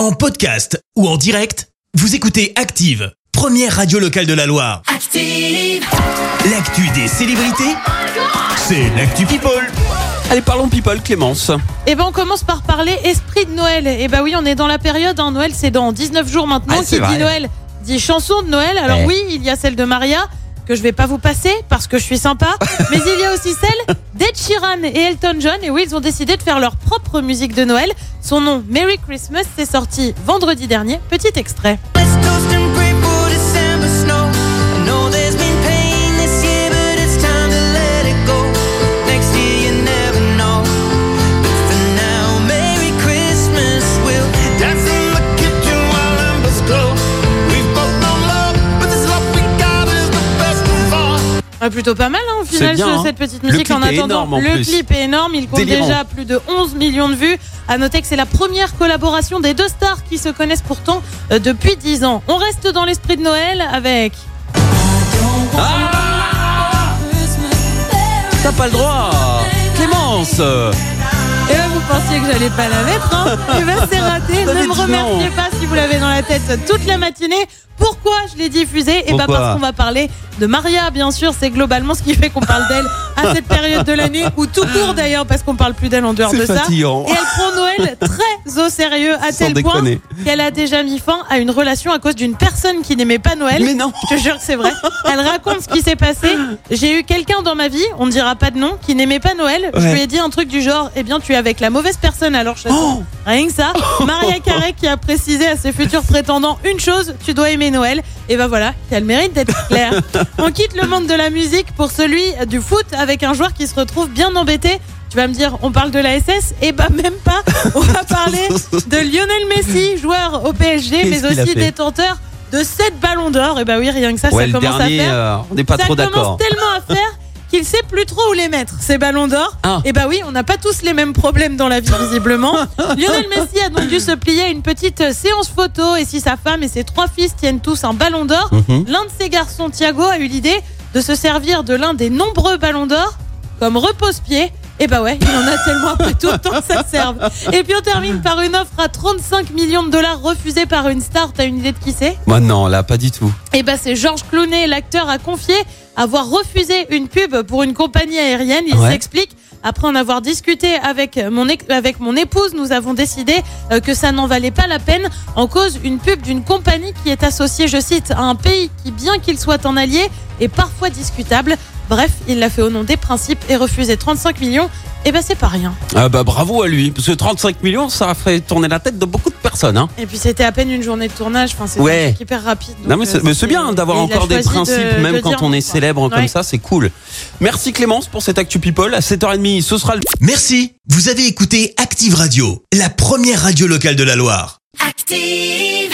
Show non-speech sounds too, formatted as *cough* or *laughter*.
En podcast ou en direct, vous écoutez Active, première radio locale de la Loire. Active. L'actu des célébrités, c'est l'actu People. Allez, parlons people, Clémence. Eh ben on commence par parler esprit de Noël. Eh ben oui, on est dans la période, hein. Noël c'est dans 19 jours maintenant. Ah, c'est qui dit. Noël dit chanson de Noël. Alors Ouais. oui, il y a celle de Maria, que je vais pas vous passer parce que je suis sympa. *laughs* mais il y a aussi celle d'Ed Sheeran et Elton John. Et oui, ils ont décidé de faire leur propre musique de Noël. Son nom, Merry Christmas, c'est sorti vendredi dernier. Petit extrait. Ah, plutôt pas mal hein, au final bien, ce- hein. cette petite Le musique clip en est attendant. énorme, en le plus. clip est énorme, il compte Délirant. déjà plus de 11 millions de vues. À noter que c'est la première collaboration des deux stars qui se connaissent pourtant euh, depuis 10 ans. On reste dans l'esprit de Noël avec T'as pas le droit. Clémence. Et là vous pensiez que j'allais pas la mettre hein *laughs* Eh ben c'est raté. Ne me remerciez non. pas si vous l'avez dans la tête toute la matinée. Pourquoi je l'ai diffusée Et ben Pourquoi parce qu'on va parler de Maria, bien sûr. C'est globalement ce qui fait qu'on parle d'elle à cette période de l'année, ou tout court d'ailleurs, parce qu'on parle plus d'elle en dehors de ça. Et elle prend Noël très au sérieux, à Sans tel déconner. point qu'elle a déjà mis fin à une relation à cause d'une personne qui n'aimait pas Noël. Mais non. Je te jure que c'est vrai. Elle raconte ce qui s'est passé. J'ai eu quelqu'un dans ma vie, on ne dira pas de nom, qui n'aimait pas Noël. Je lui ai dit un truc du genre, eh bien, tu es avec la mauvaise personne, alors je Oh. Rien que ça. Maria Carré qui a précisé à ses futurs prétendants une chose, tu dois aimer Noël. Et ben voilà, qui a le mérite d'être clair. *laughs* On quitte le monde de la musique pour celui du foot avec un joueur qui se retrouve bien embêté. Tu vas me dire, on parle de la SS Et bah même pas. On va parler de Lionel Messi, joueur au PSG, mais aussi détenteur de 7 ballons d'or. Et bah oui, rien que ça, Ouais, ça commence dernier, à faire. euh, on n'est pas ça trop commence d'accord. tellement à faire qu'il sait plus trop où les mettre, ces ballons d'or. Ah. Et bah oui, on n'a pas tous les mêmes problèmes dans la vie, visiblement. *laughs* Lionel Messi a donc dû se plier à une petite euh, séance photo. Et si sa femme et ses trois fils tiennent tous un ballon d'or, Mhm. l'un de ses garçons, Thiago, a eu l'idée de se servir de l'un des nombreux ballons d'or comme repose-pied. Et bah ouais, il en a tellement après tout autant que ça serve. Et puis on termine par une offre à 35 millions de dollars refusée par une star. T'as une idée de qui c'est? Moi, non, là, pas du tout. et ben c'est Georges Clooney, l'acteur, a confié avoir refusé une pub pour une compagnie aérienne. Il Ouais. s'explique. Après en avoir discuté avec mon, avec mon épouse, nous avons décidé euh, que ça n'en valait pas la peine en cause une pub d'une compagnie qui est associée, je cite, à un pays qui, bien qu'il soit en allié, est parfois discutable. Bref, il l'a fait au nom des principes et refusé 35 millions. Et ben c'est pas rien. Ah bah bravo à lui, parce que 35 millions, ça a fait tourner la tête de beaucoup de personnes. Hein. Et puis c'était à peine une journée de tournage. Enfin, c'était Ouais. hyper rapide. Non mais c'est euh, mais c'est bien d'avoir encore des de- principes, même de quand on est quoi. célèbre comme ça, c'est cool. Merci Clémence pour cette Actu People. À 7h30, ce sera le Merci, vous avez écouté Active Radio, la première radio locale de la Loire. Active.